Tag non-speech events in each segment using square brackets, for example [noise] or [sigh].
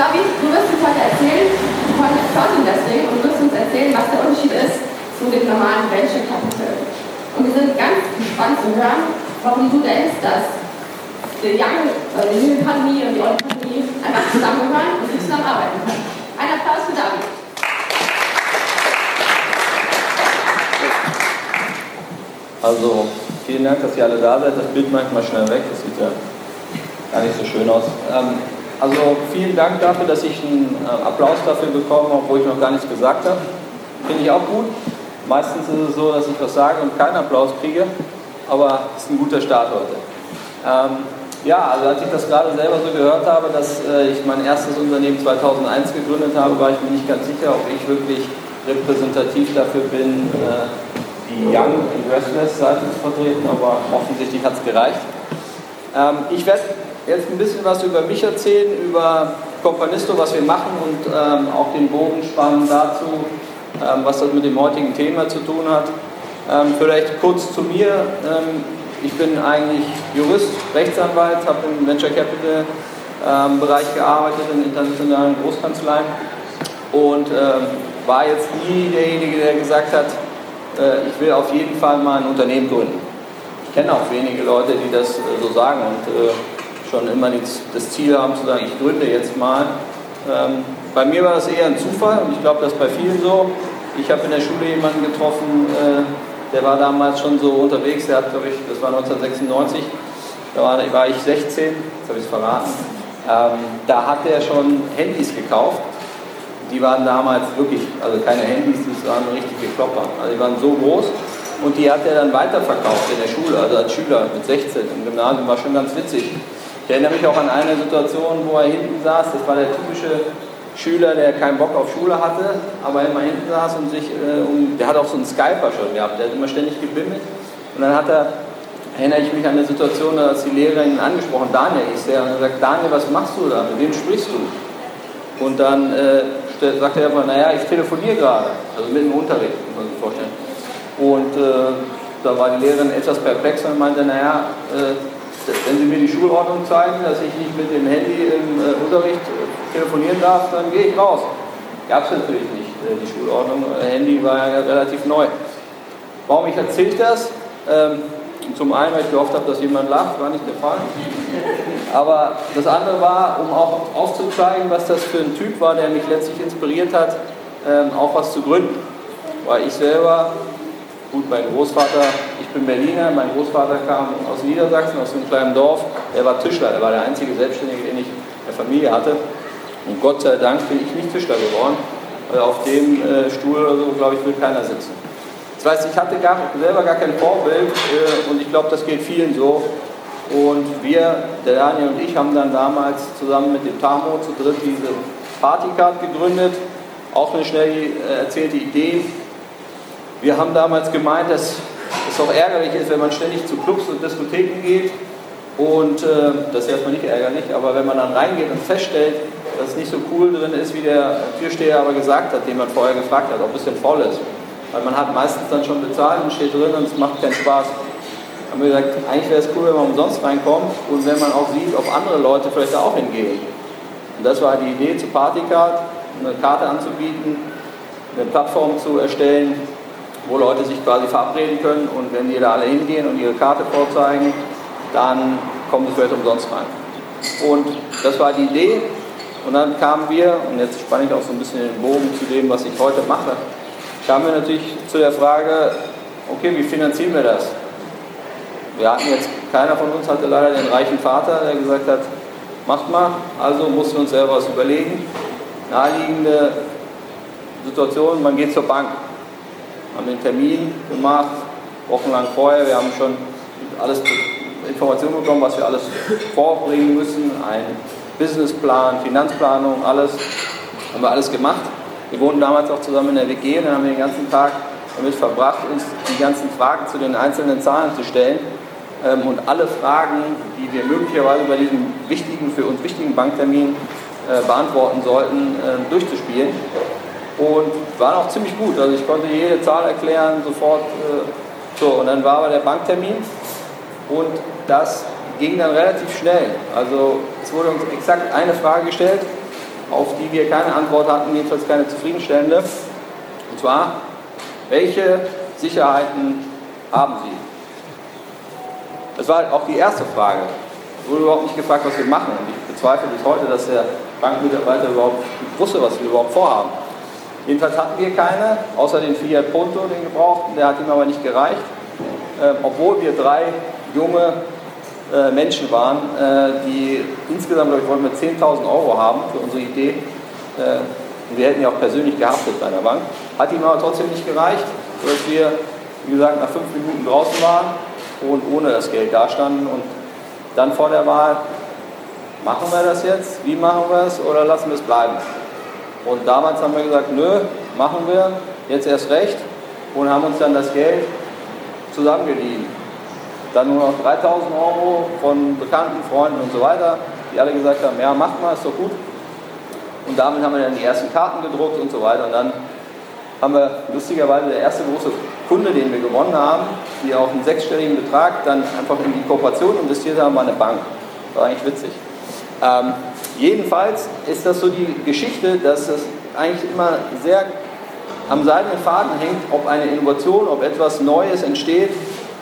David, du wirst uns heute erzählen von Cloud Investing und wirst uns erzählen, was der Unterschied ist zu dem normalen Venture Capital. Und wir sind ganz gespannt zu hören, warum du denkst, dass die Young, äh, die New Economy und die Old Economy einfach zusammengehören und zusammenarbeiten können. Ein Applaus für David. Also vielen Dank, dass ihr alle da seid. Das Bild manchmal schnell weg, das sieht ja gar nicht so schön aus. Ähm, also vielen Dank dafür, dass ich einen äh, Applaus dafür bekomme, obwohl ich noch gar nichts gesagt habe. Finde ich auch gut. Meistens ist es so, dass ich was sage und keinen Applaus kriege, aber es ist ein guter Start heute. Ähm, ja, also als ich das gerade selber so gehört habe, dass äh, ich mein erstes Unternehmen 2001 gegründet habe, war ich mir nicht ganz sicher, ob ich wirklich repräsentativ dafür bin, äh, die Young Investors-Seite zu vertreten, aber offensichtlich hat es gereicht. Ähm, ich werde jetzt ein bisschen was über mich erzählen, über Companisto, was wir machen und ähm, auch den Bogen spannen dazu, ähm, was das mit dem heutigen Thema zu tun hat. Ähm, vielleicht kurz zu mir. Ähm, ich bin eigentlich Jurist, Rechtsanwalt, habe im Venture Capital ähm, Bereich gearbeitet in internationalen Großkanzleien und war jetzt nie derjenige, der gesagt hat, äh, ich will auf jeden Fall mal ein Unternehmen gründen. Ich kenne auch wenige Leute, die das äh, so sagen und äh, schon immer das Ziel haben zu sagen, ich gründe jetzt mal. Ähm, bei mir war das eher ein Zufall und ich glaube, das ist bei vielen so. Ich habe in der Schule jemanden getroffen, der war damals schon so unterwegs, der hat, glaube ich, das war 1996, da war, war ich 16, jetzt habe ich es verraten. Ähm, da hat er schon Handys gekauft die waren damals wirklich, also keine Handys, das waren richtige Klopper. Also die waren so groß und die hat er dann weiterverkauft in der Schule, also als Schüler mit 16 im Gymnasium, war schon ganz witzig. Ich erinnere mich auch an eine Situation, wo er hinten saß, das war der typische Schüler, der keinen Bock auf Schule hatte, aber immer hinten saß und sich, äh, um, der hat auch so einen Skyper schon gehabt, der hat immer ständig gebimmelt. Und dann hat er erinnere ich mich an eine Situation, da hat die Lehrerin angesprochen, Daniel ist der, und er sagt, Daniel, was machst du da, mit wem sprichst du? Und dann äh, sagt er einfach, naja, ich telefoniere gerade, also mit dem Unterricht, muss man sich vorstellen. Und äh, da war die Lehrerin etwas perplex und meinte, naja, äh, wenn Sie mir die Schulordnung zeigen, dass ich nicht mit dem Handy im äh, Unterricht äh, telefonieren darf, dann gehe ich raus. Gab es natürlich nicht, äh, die Schulordnung. Handy war ja relativ neu. Warum ich erzähle das? Ähm, zum einen, weil ich gehofft habe, dass jemand lacht, war nicht der Fall. Aber das andere war, um auch aufzuzeigen, was das für ein Typ war, der mich letztlich inspiriert hat, ähm, auch was zu gründen. Weil ich selber, gut, mein Großvater, ich bin Berliner, mein Großvater kam aus Niedersachsen, aus einem kleinen Dorf, er war Tischler, er war der einzige Selbstständige, den ich in der Familie hatte. Und Gott sei Dank bin ich nicht Tischler geworden, weil auf dem äh, Stuhl oder so, glaube ich, will keiner sitzen. Das heißt, ich hatte gar, selber gar kein Vorbild äh, und ich glaube, das geht vielen so. Und wir, der Daniel und ich, haben dann damals zusammen mit dem Tamo zu dritt diese Partycard gegründet. Auch eine schnell äh, erzählte Idee. Wir haben damals gemeint, dass es auch ärgerlich ist, wenn man ständig zu Clubs und Diskotheken geht. Und äh, das ist erstmal nicht ärgerlich, aber wenn man dann reingeht und feststellt, dass es nicht so cool drin ist, wie der Türsteher aber gesagt hat, den man vorher gefragt hat, ob es denn voll ist. Weil man hat meistens dann schon bezahlt und steht drin und es macht keinen Spaß. Haben wir gesagt, eigentlich wäre es cool, wenn man umsonst reinkommt und wenn man auch sieht, ob andere Leute vielleicht da auch hingehen. Und das war die Idee zu Partycard, eine Karte anzubieten, eine Plattform zu erstellen, wo Leute sich quasi verabreden können und wenn die da alle hingehen und ihre Karte vorzeigen, dann kommen sie vielleicht umsonst rein. Und das war die Idee. Und dann kamen wir, und jetzt spanne ich auch so ein bisschen den Bogen zu dem, was ich heute mache, kamen wir natürlich zu der Frage, okay, wie finanzieren wir das? Wir hatten jetzt, keiner von uns hatte leider den reichen Vater, der gesagt hat, macht mal, also mussten wir uns selber was überlegen. Naheliegende Situation, man geht zur Bank, haben den Termin gemacht, wochenlang vorher, wir haben schon alles Informationen bekommen, was wir alles vorbringen müssen, ein Businessplan, Finanzplanung, alles, haben wir alles gemacht. Wir wohnten damals auch zusammen in der WG und dann haben wir den ganzen Tag damit verbracht, uns die ganzen Fragen zu den einzelnen Zahlen zu stellen ähm, und alle Fragen, die wir möglicherweise bei diesem wichtigen, für uns wichtigen Banktermin äh, beantworten sollten, äh, durchzuspielen. Und waren auch ziemlich gut. Also ich konnte jede Zahl erklären, sofort. Äh, so, und dann war aber der Banktermin und das ging dann relativ schnell. Also es wurde uns exakt eine Frage gestellt auf die wir keine Antwort hatten, jedenfalls keine zufriedenstellende. Und zwar, welche Sicherheiten haben Sie? Das war auch die erste Frage. Es wurde überhaupt nicht gefragt, was wir machen. Und ich bezweifle bis heute, dass der Bankmitarbeiter überhaupt wusste, was wir überhaupt vorhaben. Jedenfalls hatten wir keine, außer den Fiat Punto, den gebrauchten, der hat ihm aber nicht gereicht. Äh, obwohl wir drei junge äh, Menschen waren, äh, die insgesamt, glaube ich, wollten wir 10.000 Euro haben für unsere Idee. Äh, und wir hätten ja auch persönlich gehaftet bei einer Bank. Hat ihm aber trotzdem nicht gereicht, sodass wir, wie gesagt, nach fünf Minuten draußen waren und ohne das Geld dastanden. Und dann vor der Wahl, machen wir das jetzt? Wie machen wir es? Oder lassen wir es bleiben? Und damals haben wir gesagt, nö, machen wir, jetzt erst recht. Und haben uns dann das Geld zusammengeliehen. Dann nur noch 3000 Euro von Bekannten, Freunden und so weiter, die alle gesagt haben, ja, macht mal, ist doch gut. Und damit haben wir dann die ersten Karten gedruckt und so weiter. Und dann haben wir lustigerweise der erste große Kunde, den wir gewonnen haben, die auch einen sechsstelligen Betrag dann einfach in die Kooperation investiert haben, war eine Bank. War eigentlich witzig. Ähm, jedenfalls ist das so die Geschichte, dass es eigentlich immer sehr am seidenen Faden hängt, ob eine Innovation, ob etwas Neues entsteht,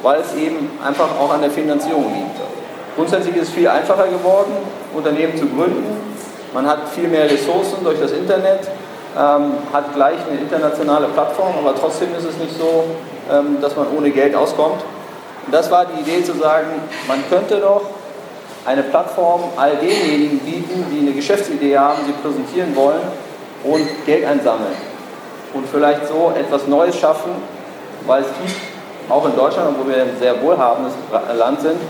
weil es eben einfach auch an der Finanzierung liegt. Grundsätzlich ist es viel einfacher geworden, Unternehmen zu gründen. Man hat viel mehr Ressourcen durch das Internet, ähm, hat gleich eine internationale Plattform, aber trotzdem ist es nicht so, ähm, dass man ohne Geld auskommt. Und das war die Idee zu sagen, man könnte doch eine Plattform all denjenigen bieten, die eine Geschäftsidee haben, sie präsentieren wollen und Geld einsammeln und vielleicht so etwas Neues schaffen, weil es gibt auch in Deutschland, wo wir ein sehr wohlhabendes Land sind,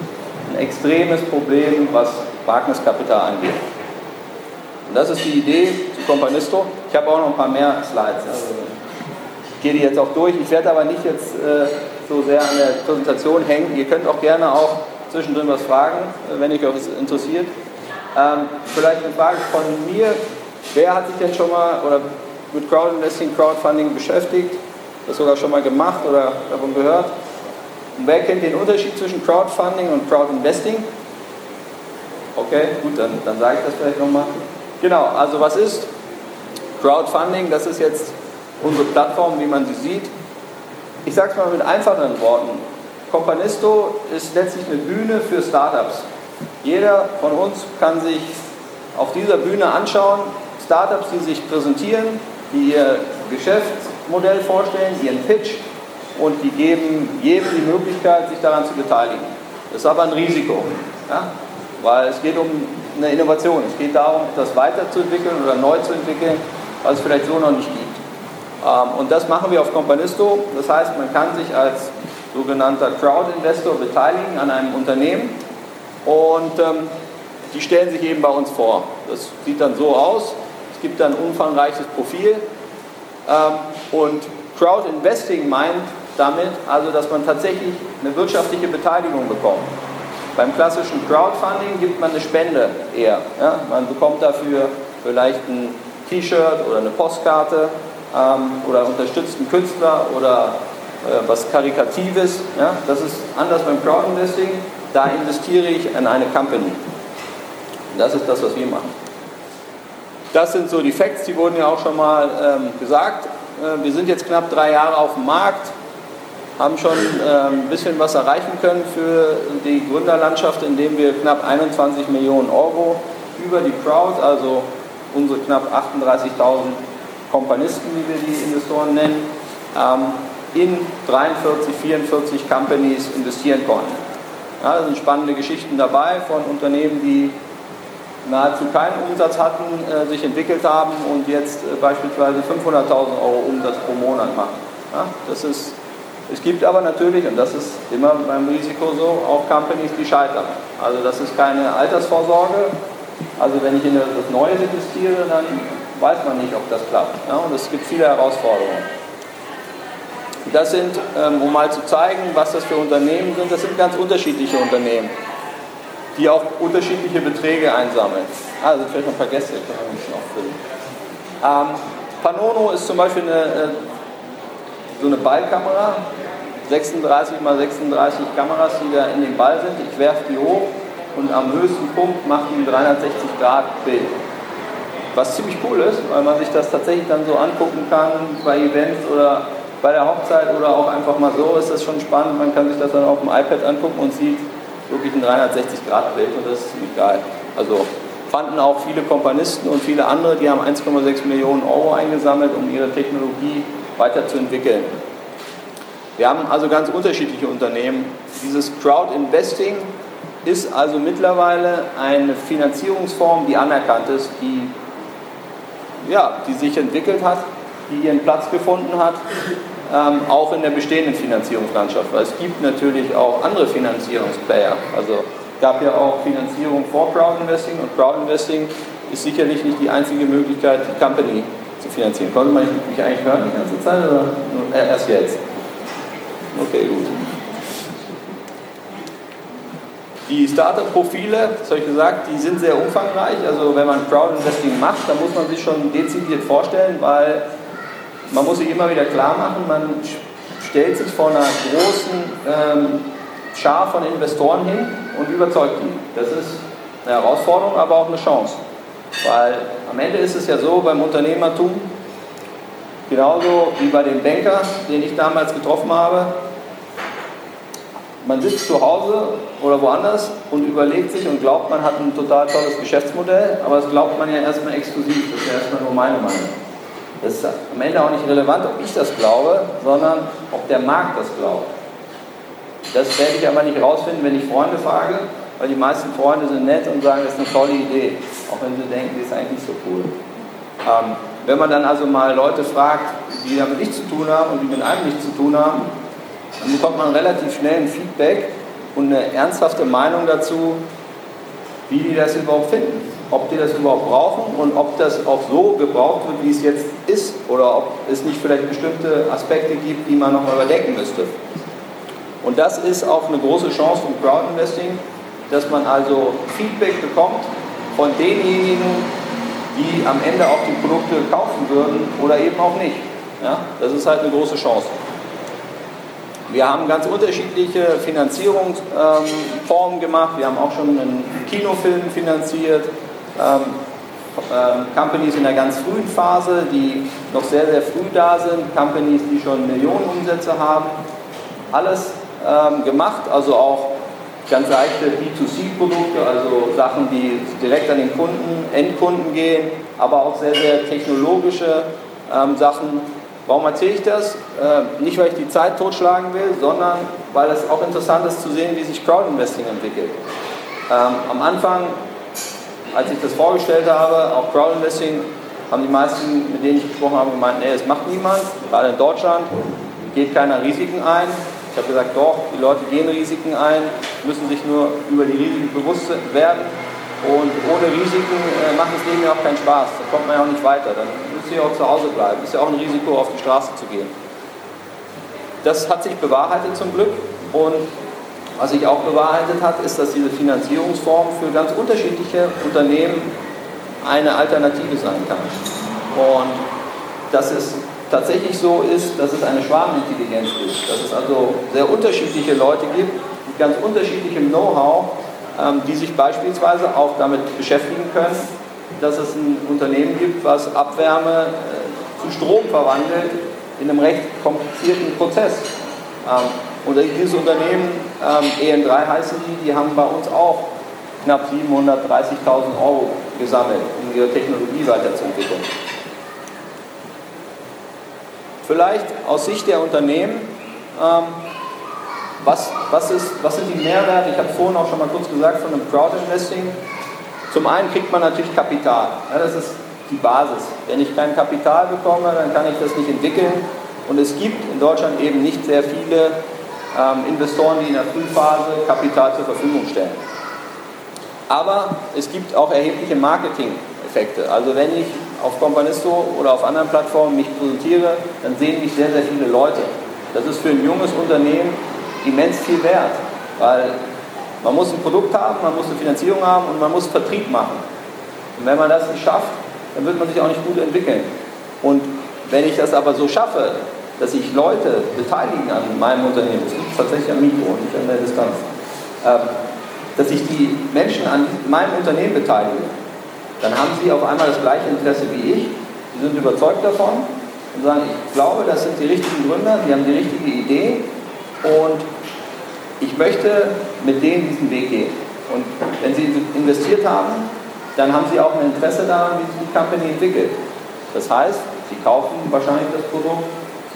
ein extremes Problem, was Wagniskapital angeht. Und das ist die Idee zu Companisto. Ich habe auch noch ein paar mehr Slides. Also ich gehe die jetzt auch durch. Ich werde aber nicht jetzt äh, so sehr an der Präsentation hängen. Ihr könnt auch gerne auch zwischendrin was fragen, äh, wenn euch das interessiert. Ähm, vielleicht eine Frage von mir. Wer hat sich denn schon mal, oder mit Crowdinvesting, Crowdfunding beschäftigt, das sogar schon mal gemacht oder davon gehört. Und wer kennt den Unterschied zwischen Crowdfunding und Crowdinvesting? Okay, gut, dann, dann sage ich das vielleicht nochmal. Genau, also was ist Crowdfunding? Das ist jetzt unsere Plattform, wie man sie sieht. Ich sage es mal mit einfachen Worten. Companisto ist letztlich eine Bühne für Startups. Jeder von uns kann sich auf dieser Bühne anschauen, Startups, die sich präsentieren, die ihr Geschäftsmodell vorstellen, ihren Pitch und die geben jedem die Möglichkeit, sich daran zu beteiligen. Das ist aber ein Risiko, ja? weil es geht um eine Innovation. Es geht darum, das weiterzuentwickeln oder neu zu entwickeln, was es vielleicht so noch nicht gibt. Ähm, und das machen wir auf Companisto. Das heißt, man kann sich als sogenannter Crowd-Investor beteiligen an einem Unternehmen und ähm, die stellen sich eben bei uns vor. Das sieht dann so aus. Es gibt ein umfangreiches Profil ähm, und Crowd Investing meint damit also, dass man tatsächlich eine wirtschaftliche Beteiligung bekommt. Beim klassischen Crowdfunding gibt man eine Spende eher. Ja? Man bekommt dafür vielleicht ein T-Shirt oder eine Postkarte ähm, oder unterstützt einen Künstler oder was Karikatives. Ja? Das ist anders beim Crowdinvesting. Da investiere ich in eine Company. Das ist das, was wir machen. Das sind so die Facts, die wurden ja auch schon mal ähm, gesagt. Äh, wir sind jetzt knapp drei Jahre auf dem Markt, haben schon äh, ein bisschen was erreichen können für die Gründerlandschaft, indem wir knapp 21 Millionen Euro über die Crowd, also unsere knapp 38.000 Kompanisten, wie wir die Investoren nennen, ähm, in 43, 44 Companies investieren konnten. Ja, da sind spannende Geschichten dabei von Unternehmen, die nahezu keinen Umsatz hatten, äh, sich entwickelt haben und jetzt äh, beispielsweise 500.000 Euro Umsatz pro Monat machen. Ja, das ist, es gibt aber natürlich, und das ist immer beim Risiko so, auch Companies, die scheitern. Also das ist keine Altersvorsorge. Also wenn ich in etwas Neues investiere, dann weiß man nicht, ob das klappt. Ja, und es gibt viele Herausforderungen. Das sind, ähm, um mal zu zeigen, was das für Unternehmen sind, das sind ganz unterschiedliche Unternehmen die auch unterschiedliche Beträge einsammeln. Ah, da sind vielleicht noch ein paar Gäste, können wir ein bisschen auffüllen. Ähm, Panono ist zum Beispiel eine, äh, so eine Ballkamera, 36 x 36 Kameras, die da in dem Ball sind. Ich werfe die hoch und am höchsten Punkt macht die ein 360 Grad Bild. was ziemlich cool ist, weil man sich das tatsächlich dann so angucken kann bei Events oder bei der Hochzeit oder auch einfach mal so ist das schon spannend. Man kann sich das dann auf dem iPad angucken und sieht wirklich ein 360-Grad-Bild und das ist ziemlich geil. Also fanden auch viele Kompanisten und viele andere, die haben 1,6 Millionen Euro eingesammelt, um ihre Technologie weiterzuentwickeln. Wir haben also ganz unterschiedliche Unternehmen. Dieses Crowd Investing ist also mittlerweile eine Finanzierungsform, die anerkannt ist, die, ja, die sich entwickelt hat, die ihren Platz gefunden hat, ähm, auch in der bestehenden Finanzierungslandschaft. Weil es gibt natürlich auch andere Finanzierungsplayer. Also gab ja auch Finanzierung vor Crowdinvesting und Crowdinvesting ist sicherlich nicht die einzige Möglichkeit, die Company zu finanzieren. Konnte man mich eigentlich hören die ganze Zeit oder äh, erst jetzt? Okay, gut. Die Startup-Profile, das habe ich gesagt, die sind sehr umfangreich. Also wenn man Crowdinvesting macht, dann muss man sich schon dezidiert vorstellen, weil man muss sich immer wieder klar machen, man stellt sich vor einer großen ähm, Schar von Investoren hin und überzeugt die. Das ist eine Herausforderung, aber auch eine Chance. Weil am Ende ist es ja so beim Unternehmertum, genauso wie bei dem Banker, den ich damals getroffen habe, man sitzt zu Hause oder woanders und überlegt sich und glaubt, man hat ein total tolles Geschäftsmodell, aber das glaubt man ja erstmal exklusiv, das ist ja erstmal nur meine Meinung. Das ist am Ende auch nicht relevant, ob ich das glaube, sondern ob der Markt das glaubt. Das werde ich aber nicht rausfinden, wenn ich Freunde frage, weil die meisten Freunde sind nett und sagen, das ist eine tolle Idee, auch wenn sie denken, die ist eigentlich nicht so cool. Ähm, wenn man dann also mal Leute fragt, die damit nichts zu tun haben und die mit einem nichts zu tun haben, dann bekommt man relativ schnell ein Feedback und eine ernsthafte Meinung dazu, wie die das überhaupt finden. Ob die das überhaupt brauchen und ob das auch so gebraucht wird, wie es jetzt ist, oder ob es nicht vielleicht bestimmte Aspekte gibt, die man nochmal überdenken müsste. Und das ist auch eine große Chance vom Crowdinvesting, dass man also Feedback bekommt von denjenigen, die am Ende auch die Produkte kaufen würden oder eben auch nicht. Ja? Das ist halt eine große Chance. Wir haben ganz unterschiedliche Finanzierungsformen gemacht. Wir haben auch schon einen Kinofilm finanziert. Ähm, ähm, Companies in der ganz frühen Phase, die noch sehr, sehr früh da sind. Companies, die schon Millionen Umsätze haben. Alles ähm, gemacht, also auch ganz leichte B2C-Produkte, also Sachen, die direkt an den Kunden, Endkunden gehen, aber auch sehr, sehr technologische ähm, Sachen. Warum erzähle ich das? Äh, nicht, weil ich die Zeit totschlagen will, sondern weil es auch interessant ist zu sehen, wie sich Crowdinvesting entwickelt. Ähm, am Anfang, als ich das vorgestellt habe, auch Crowdinvesting, haben die meisten, mit denen ich gesprochen habe, gemeint, nee, das macht niemand, gerade in Deutschland, geht keiner Risiken ein. Ich habe gesagt, doch, die Leute gehen Risiken ein, müssen sich nur über die Risiken bewusst werden. Und ohne Risiken äh, macht das Leben ja auch keinen Spaß. Da kommt man ja auch nicht weiter. Dann müsst ihr auch zu Hause bleiben. Ist ja auch ein Risiko, auf die Straße zu gehen. Das hat sich bewahrheitet zum Glück. Und was sich auch bewahrheitet hat, ist, dass diese Finanzierungsform für ganz unterschiedliche Unternehmen eine Alternative sein kann. Und das ist tatsächlich so ist, dass es eine Schwarmintelligenz ist, dass es also sehr unterschiedliche Leute gibt mit ganz unterschiedlichem Know-how, ähm, die sich beispielsweise auch damit beschäftigen können, dass es ein Unternehmen gibt, was Abwärme äh, zu Strom verwandelt in einem recht komplizierten Prozess. Ähm, und dieses Unternehmen, ähm, EN3 heißen die, die haben bei uns auch knapp 730.000 Euro gesammelt, um ihre Technologie weiterzuentwickeln. Vielleicht aus Sicht der Unternehmen, ähm, was, was, ist, was sind die Mehrwerte? Ich habe vorhin auch schon mal kurz gesagt von einem Crowdinvesting. Zum einen kriegt man natürlich Kapital. Ja, das ist die Basis. Wenn ich kein Kapital bekomme, dann kann ich das nicht entwickeln. Und es gibt in Deutschland eben nicht sehr viele Investoren, die in der Frühphase Kapital zur Verfügung stellen. Aber es gibt auch erhebliche Marketing-Effekte. Also wenn ich auf Companisto oder auf anderen Plattformen mich präsentiere, dann sehen mich sehr, sehr viele Leute. Das ist für ein junges Unternehmen immens viel wert, weil man muss ein Produkt haben, man muss eine Finanzierung haben und man muss Vertrieb machen. Und wenn man das nicht schafft, dann wird man sich auch nicht gut entwickeln. Und wenn ich das aber so schaffe, dass sich Leute beteiligen an meinem Unternehmen, das liegt tatsächlich am Mikro, nicht an der Distanz, ähm, dass sich die Menschen an meinem Unternehmen beteiligen, dann haben sie auf einmal das gleiche Interesse wie ich. Sie sind überzeugt davon und sagen, ich glaube, das sind die richtigen Gründer, die haben die richtige Idee und ich möchte mit denen diesen Weg gehen. Und wenn sie investiert haben, dann haben sie auch ein Interesse daran, wie sich die Company entwickelt. Das heißt, sie kaufen wahrscheinlich das Produkt,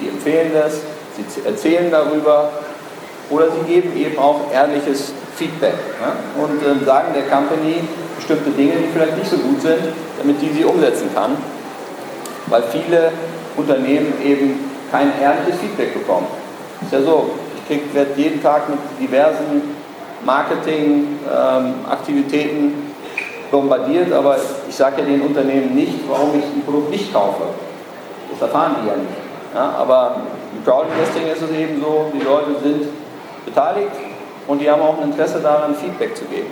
sie empfehlen das, sie erzählen darüber oder sie geben eben auch ehrliches Feedback ja, und äh, sagen der Company bestimmte Dinge, die vielleicht nicht so gut sind, damit die sie umsetzen kann, weil viele Unternehmen eben kein ehrliches Feedback bekommen. Ist ja so, ich werde jeden Tag mit diversen Marketing-Aktivitäten ähm, bombardiert, aber ich sage ja den Unternehmen nicht, warum ich ein Produkt nicht kaufe. Das erfahren die ja nicht. Ja, aber im Crowdinvesting ist es eben so, die Leute sind beteiligt und die haben auch ein Interesse daran, Feedback zu geben.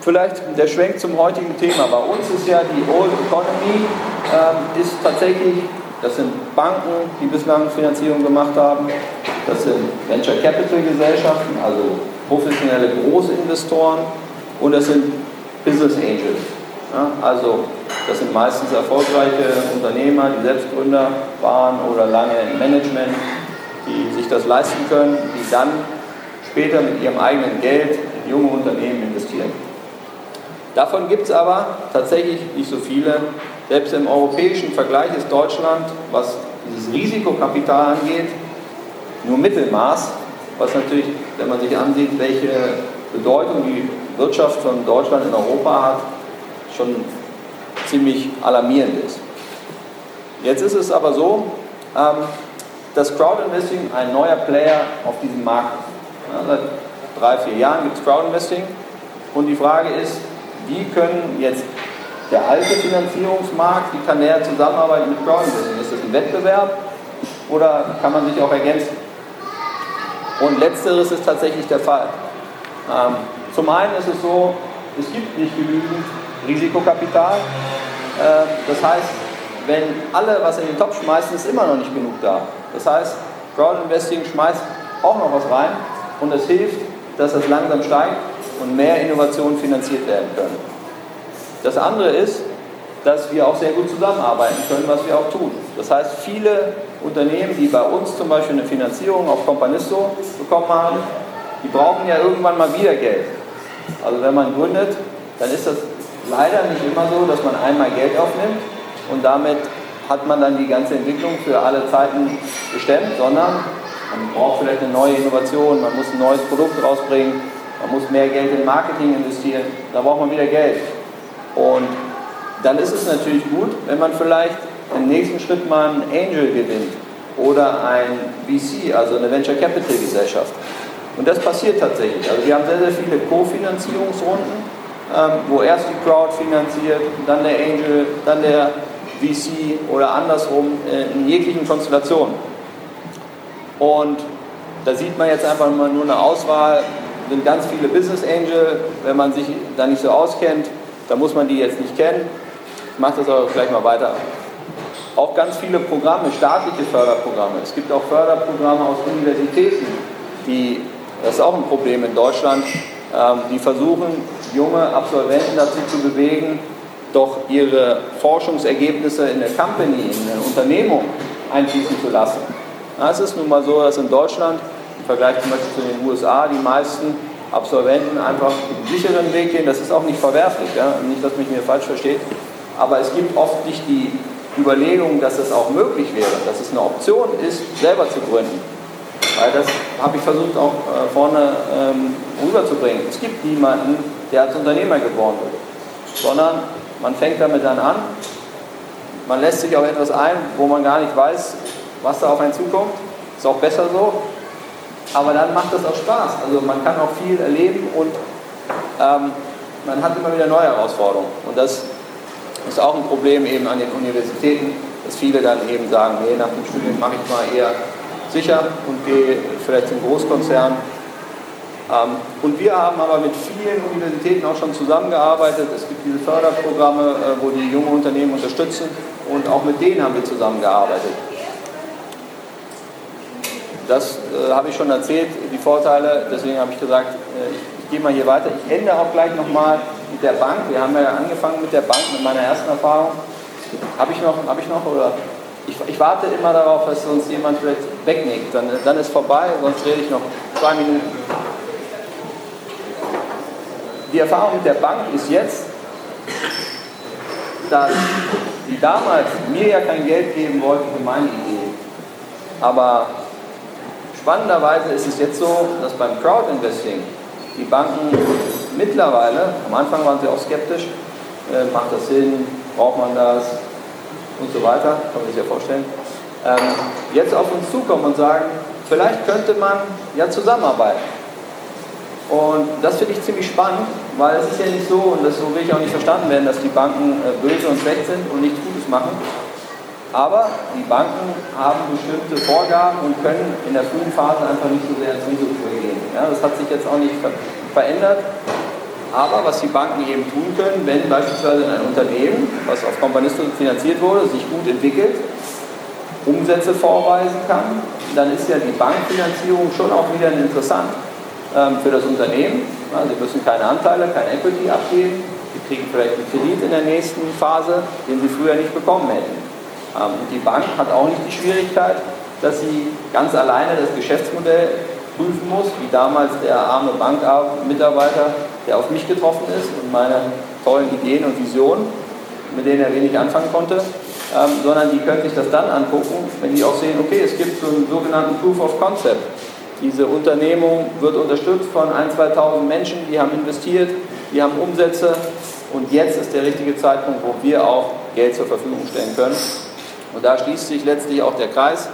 Vielleicht der Schwenk zum heutigen Thema. Bei uns ist ja die Old Economy, äh, ist tatsächlich, das sind Banken, die bislang Finanzierung gemacht haben, das sind Venture Capital Gesellschaften, also professionelle Großinvestoren und das sind Business Angels. Ja, also das sind meistens erfolgreiche Unternehmer, die Selbstgründer waren oder lange im Management, die sich das leisten können, die dann später mit ihrem eigenen Geld in junge Unternehmen investieren. Davon gibt es aber tatsächlich nicht so viele. Selbst im europäischen Vergleich ist Deutschland, was dieses Risikokapital angeht, nur Mittelmaß, was natürlich, wenn man sich ansieht, welche Bedeutung die Wirtschaft von Deutschland in Europa hat, schon ziemlich alarmierend ist. Jetzt ist es aber so, ähm, dass Crowdinvesting ein neuer Player auf diesem Markt ist. Seit drei, vier Jahren gibt es Crowdinvesting und die Frage ist, wie können jetzt der alte Finanzierungsmarkt, wie kann der zusammenarbeiten mit Crowdinvesting? Ist das ein Wettbewerb oder kann man sich auch ergänzen? Und letzteres ist tatsächlich der Fall. Ähm, zum einen ist es so, es gibt nicht genügend Risikokapital. Äh, das heißt, wenn alle was in den Topf schmeißen, ist immer noch nicht genug da. Das heißt, Crowdinvesting schmeißt auch noch was rein und es hilft, dass es langsam steigt und mehr Innovationen finanziert werden können. Das andere ist, dass wir auch sehr gut zusammenarbeiten können, was wir auch tun. Das heißt, viele Unternehmen, die bei uns zum Beispiel eine Finanzierung auf Companisto bekommen haben, die brauchen ja irgendwann mal wieder Geld. Also wenn man gründet, dann ist das leider nicht immer so, dass man einmal Geld aufnimmt und damit hat man dann die ganze Entwicklung für alle Zeiten bestimmt, sondern man braucht vielleicht eine neue Innovation, man muss ein neues Produkt rausbringen, man muss mehr Geld in Marketing investieren, da braucht man wieder Geld. Und dann ist es natürlich gut, wenn man vielleicht im nächsten Schritt mal einen Angel gewinnt oder ein VC, also eine Venture Capital Gesellschaft. Und das passiert tatsächlich. Also wir haben sehr, sehr viele Kofinanzierungsrunden, wo erst die Crowd finanziert, dann der Angel, dann der VC oder andersrum äh, in jeglichen Konstellationen. Und da sieht man jetzt einfach mal nur eine Auswahl, sind ganz viele Business Angel, wenn man sich da nicht so auskennt, dann muss man die jetzt nicht kennen. Ich mache das aber gleich mal weiter. Auch ganz viele Programme, staatliche Förderprogramme. Es gibt auch Förderprogramme aus Universitäten, die, das ist auch ein Problem in Deutschland, ähm, die versuchen, junge Absolventen dazu zu bewegen, doch ihre Forschungsergebnisse in der Company, in der Unternehmung einfließen zu lassen. es ist nun mal so, dass in Deutschland im Vergleich zum Beispiel zu den USA die meisten Absolventen einfach den sicheren Weg gehen. Das ist auch nicht verwerflich, ja? nicht, dass mich mir falsch versteht. Aber es gibt oft nicht die Überlegung, dass es auch möglich wäre, dass es eine Option ist, selber zu gründen. Weil das habe ich versucht auch äh, vorne ähm, rüberzubringen. Es gibt niemanden, der als Unternehmer geboren wird, sondern man fängt damit dann an, man lässt sich auf etwas ein, wo man gar nicht weiß, was da auf einen zukommt. Ist auch besser so. Aber dann macht das auch Spaß. Also man kann auch viel erleben und ähm, man hat immer wieder neue Herausforderungen. Und das ist auch ein Problem eben an den Universitäten, dass viele dann eben sagen, nee, nach dem Studium mache ich mal eher sicher und gehe vielleicht zum Großkonzern und wir haben aber mit vielen Universitäten auch schon zusammengearbeitet. Es gibt diese Förderprogramme, äh, wo die junge Unternehmen unterstützen und auch mit denen haben wir zusammengearbeitet. Das äh, habe ich schon erzählt, die Vorteile, deswegen habe ich gesagt, äh, ich, ich gehe mal hier weiter. Ich ende auch gleich nochmal mit der Bank, wir haben ja angefangen mit der Bank, mit meiner ersten Erfahrung. Habe ich noch, habe ich noch oder? Ich, ich, warte immer darauf, dass uns jemand vielleicht wegnickt. Dann, dann ist vorbei, sonst rede ich noch zwei Minuten. Die Erfahrung der Bank ist jetzt, dass die damals mir ja kein Geld geben wollten für meine Idee. Aber spannenderweise ist es jetzt so, dass beim Crowdinvesting die Banken mittlerweile, am Anfang waren sie auch skeptisch, äh, macht das Sinn, braucht man das und so weiter, kann man sich ja vorstellen, ähm, jetzt auf uns zukommen und sagen, vielleicht könnte man ja zusammenarbeiten. Und das finde ich ziemlich spannend, weil es ist ja nicht so, und das so will ich auch nicht verstanden werden, dass die Banken äh, böse und schlecht sind und nichts Gutes machen. Aber die Banken haben bestimmte Vorgaben und können in der frühen Phase einfach nicht so sehr ins Risiko gehen. Ja, das hat sich jetzt auch nicht verändert. Aber was die Banken eben tun können, wenn beispielsweise ein Unternehmen, was auf Kompanisten finanziert wurde, sich gut entwickelt, Umsätze vorweisen kann, dann ist ja die Bankfinanzierung schon auch wieder interessant für das Unternehmen. Sie müssen keine Anteile, kein Equity abgeben. Sie kriegen vielleicht einen Kredit in der nächsten Phase, den sie früher nicht bekommen hätten. Ähm, die Bank hat auch nicht die Schwierigkeit, dass sie ganz alleine das Geschäftsmodell prüfen muss, wie damals der arme Bankmitarbeiter, der auf mich getroffen ist und meine tollen Ideen und Visionen, mit denen er wenig anfangen konnte, ähm, sondern die können sich das dann angucken, wenn die auch sehen, okay, es gibt so einen sogenannten Proof of Concept. Diese Unternehmung wird unterstützt von 1.000, 2.000 Menschen, die haben investiert, die haben Umsätze und jetzt ist der richtige Zeitpunkt, wo wir auch Geld zur Verfügung stellen können. Und da schließt sich letztlich auch der Kreis.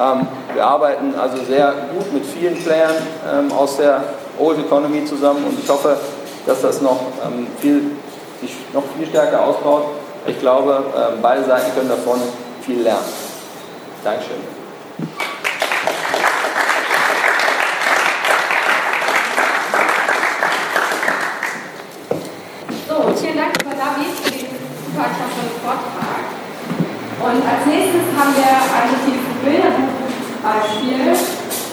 Ähm, wir arbeiten also sehr gut mit vielen Playern ähm, aus der Old Economy zusammen und ich hoffe, dass das noch, ähm, viel, sich noch viel stärker ausbaut. Ich glaube, beide Seiten können davon viel lernen. Dankeschön. So, vielen Dank, lieber David, für den super klasse Vortrag. Und als nächstes haben wir ein Bilderbuchbeispiel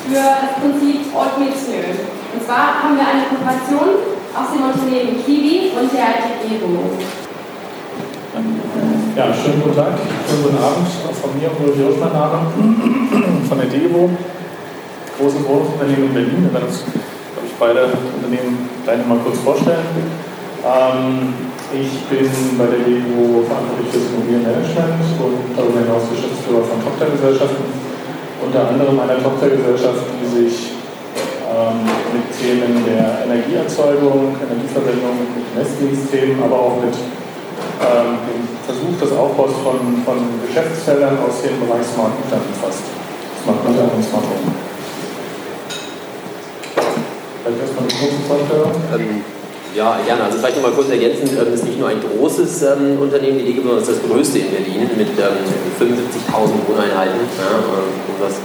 für das Prinzip Meets New. Und zwar haben wir eine Kooperation aus dem Unternehmen Kiwi und der DGEBO. Ja, schönen guten Tag, schönen guten Abend auch von mir, Ulrich mein Name, von der DEBO, großes Wohnungsunternehmen in Berlin. Wir werden uns, glaube ich, beide Unternehmen gleich mal kurz vorstellen. Ähm, ich bin bei der DEBO verantwortlich für das Immobilienmanagement und darüber hinaus Geschäftsführer von Tochtergesellschaften, unter anderem einer Tochtergesellschaft, die sich ähm, mit Themen der Energieerzeugung, Energieverwendung, mit Messdienstthemen, aber auch mit ähm, den Versuch des Aufbaus von, von Geschäftsfeldern aus dem Bereich Smart Meter umfasst. Smart Meter und Smart Home. Vielleicht erstmal eine kurze Vorstellung. Ähm, ja, gerne. Also vielleicht nochmal kurz ergänzend, ähm, ist nicht nur ein großes ähm, Unternehmen, die Liga, sondern es ist das größte in Berlin mit ähm, 75.000 Wohneinheiten. Ja, um das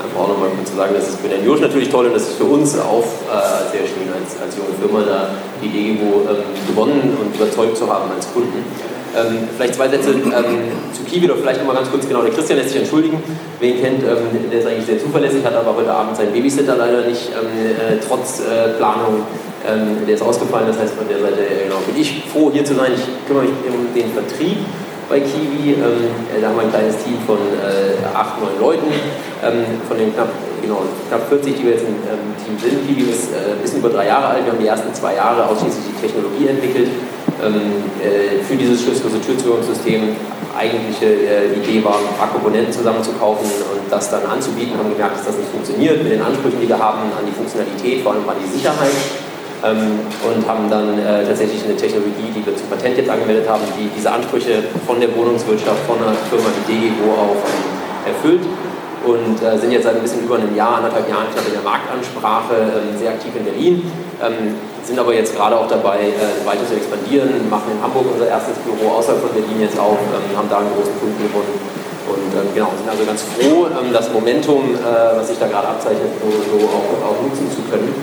einfach auch nochmal kurz zu sagen, das ist für den Josch natürlich toll und das ist für uns auch äh, sehr schön als, als junge Firma, da die DEGO ähm, gewonnen und überzeugt zu haben als Kunden. Ähm, vielleicht zwei Sätze ähm, zu Kiwi oder vielleicht nochmal ganz kurz, genau, der Christian lässt sich entschuldigen, wer ihn kennt, ähm, der ist eigentlich sehr zuverlässig, hat aber heute Abend seinen Babysitter leider nicht, ähm, äh, trotz äh, Planung, ähm, der ist ausgefallen, das heißt von der Seite äh, genau, bin ich froh hier zu sein, ich kümmere mich um den Vertrieb bei Kiwi, ähm, äh, da haben wir ein kleines Team von äh, acht, neun Leuten, von den knapp genau, knapp 40, die wir jetzt im ähm, Team sind. Kiwi ist äh, ein bisschen über drei Jahre alt. Wir haben die ersten zwei Jahre ausschließlich die Technologie entwickelt ähm, äh, für dieses schlüssellose Türzugangssystem. Eigentliche äh, Idee war, ein paar Komponenten zusammenzukaufen und das dann anzubieten. Haben gemerkt, dass das nicht funktioniert mit den Ansprüchen, die wir haben an die Funktionalität, vor allem an die Sicherheit. Ähm, und haben dann äh, tatsächlich eine Technologie, die wir zum Patent jetzt angemeldet haben, die diese Ansprüche von der Wohnungswirtschaft, von einer Firma wie DGGO auch ähm, erfüllt und äh, sind jetzt seit ein bisschen über einem Jahr, anderthalb Jahren knapp in der Marktansprache ähm, sehr aktiv in Berlin, ähm, sind aber jetzt gerade auch dabei, äh, weiter zu expandieren, machen in Hamburg unser erstes Büro außerhalb von Berlin jetzt auf, ähm, haben da einen großen Kunden gewonnen und ähm, genau, sind also ganz froh, ähm, das Momentum, äh, was sich da gerade abzeichnet, so, so auch, auch, nutzen zu können.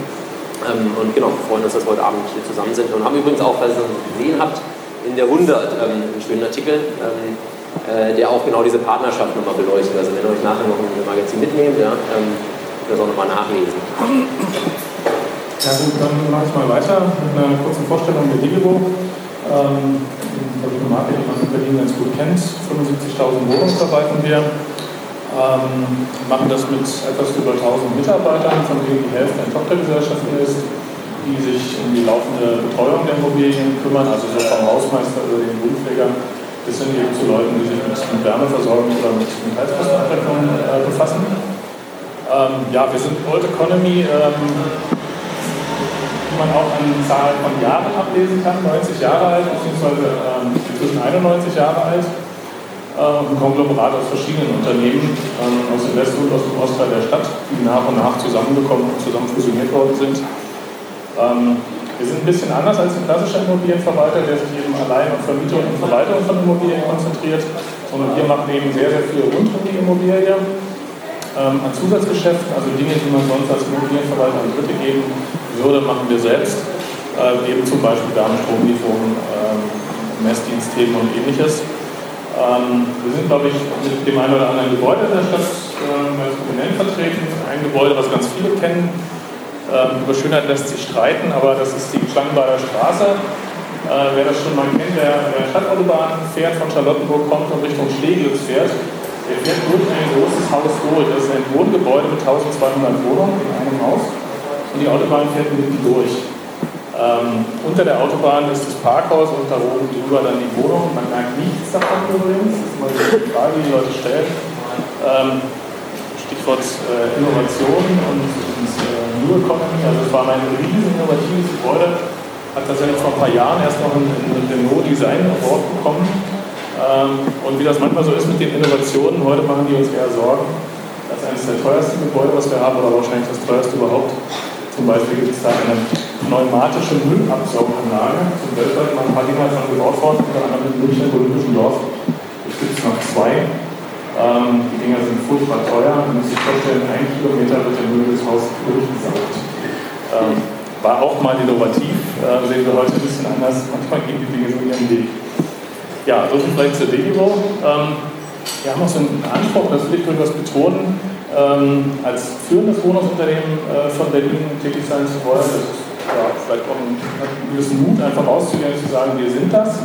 Ähm, und genau, freuen uns, dass wir heute Abend hier zusammen sind und haben übrigens auch, falls ihr es gesehen habt, in der 100 einen schönen Artikel äh, der auch genau diese Partnerschaft nochmal beleuchtet. Also wenn ihr euch nachher noch ein Magazin mitnehmt, ja, ähm, das auch nochmal nachlesen. Ja gut, dann mache ich mal weiter mit einer kurzen Vorstellung der Digebo. Ähm, die Marke, die man in Berlin ganz gut kennt. 75.000 Wohnungen verwalten wir. Ähm, machen das mit etwas über 1000 Mitarbeitern, von denen die Hälfte in Tochtergesellschaften ist, die sich um die laufende Betreuung der Immobilien kümmern, also so vom Hausmeister über den Wohnpfleger bis hin eben zu Leuten, die sich mit, mit Wärmeversorgung oder mit, mit Heizkostenabrechnung äh, befassen. Ähm, ja, wir sind Old Economy, ähm, die man auch an Zahlen von Jahren ablesen kann, 90 Jahre alt, beziehungsweise ähm, inzwischen 91 Jahre alt ein Konglomerat aus verschiedenen Unternehmen ähm, aus dem Westen und aus dem Ostteil der Stadt, die nach und nach zusammengekommen und zusammen fusioniert worden sind. Ähm, wir sind ein bisschen anders als ein klassischer Immobilienverwalter, der sich eben allein auf Vermietung und Verwaltung von Immobilien konzentriert, sondern wir machen eben sehr, sehr viel rund um die Immobilie. Ähm, an Zusatzgeschäften, also Dinge, die man sonst als Immobilienverwalter an Dritte geben würde, machen wir selbst. Äh, eben zum Beispiel Wärmestromlieferungen, äh, Messdienstthemen und ähnliches. Ähm, wir sind, glaube ich, mit dem einen oder anderen Gebäude in der Stadt äh, als prominent vertreten. Ein Gebäude, was ganz viele kennen. Ähm, über Schönheit lässt sich streiten, aber das ist die Schlangenbader Straße. Äh, wer das schon mal kennt, der, Stadtautobahn fährt, von Charlottenburg kommt und Richtung Steglitz fährt, der fährt durch ein großes Haus durch. Das ist ein Wohngebäude mit 1200 Wohnungen in einem Haus und die Autobahn fährt mitten durch. Ähm, unter der Autobahn ist das Parkhaus und da oben drüber dann die Wohnung. Man merkt nichts davon übrigens. Das ist mal die Frage, die die Leute stellen. Ähm, Stichwort äh, Innovation und, und äh, New Economy. Also es war ein riesen innovatives Gebäude. Hat tatsächlich vor ein paar Jahren erst noch einen Renault Design Award bekommen. Ähm, und wie das manchmal so ist mit den Innovationen, heute machen die uns eher Sorgen. Das ist eines der teuersten Gebäude, was wir haben, oder wahrscheinlich das teuerste überhaupt. Zum Beispiel gibt es da eine pneumatische Müllabsauganlage zum weltweit mal ein paar Dinge schon gebaut worden, unter anderem in München und Düsseldorf. Es gibt noch zwei. Ähm, die Dinger sind furchtbar teuer. Man muss sich vorstellen, ein Kilometer wird der Müll des Hauses durchgesaugt. Ähm, war auch mal innovativ, äh, sehen wir heute ein bisschen anders. Manchmal gehen die Dinge so ihren Weg. Ja, so viel vielleicht zur Delivo. Ähm, wir haben auch so einen Anspruch, das will ich durchaus betonen, ähm, als führendes Wohnungsunternehmen äh, von Berlin tätig sein zu wollen. Das ist ja, vielleicht auch einen, gewissen Mut, einfach rauszugehen und zu sagen, wir sind das,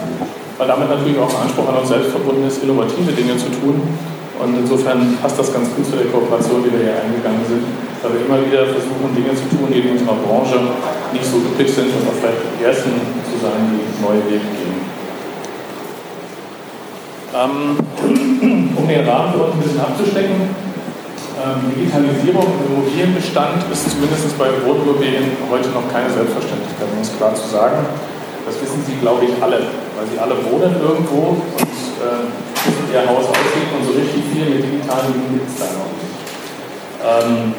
weil damit natürlich auch ein Anspruch an uns selbst verbunden ist, innovative Dinge zu tun. Und insofern passt das ganz gut zu der Kooperation, die wir hier eingegangen sind, weil wir immer wieder versuchen, Dinge zu tun, die in unserer Branche nicht so üblich sind und vielleicht die Ersten zu sein, die neue Wege gehen. Ähm, um den Rahmen für uns ein bisschen abzustecken, ähm, Digitalisierung im Immobilienbestand ist zumindest bei Wohnimmobilien heute noch keine Selbstverständlichkeit, um es klar zu sagen. Das wissen Sie, glaube ich, alle, weil Sie alle wohnen irgendwo und äh, wissen, wie Ihr Haus aussieht und so richtig viel mit digitalen Dingen gibt es da noch nicht. Ähm,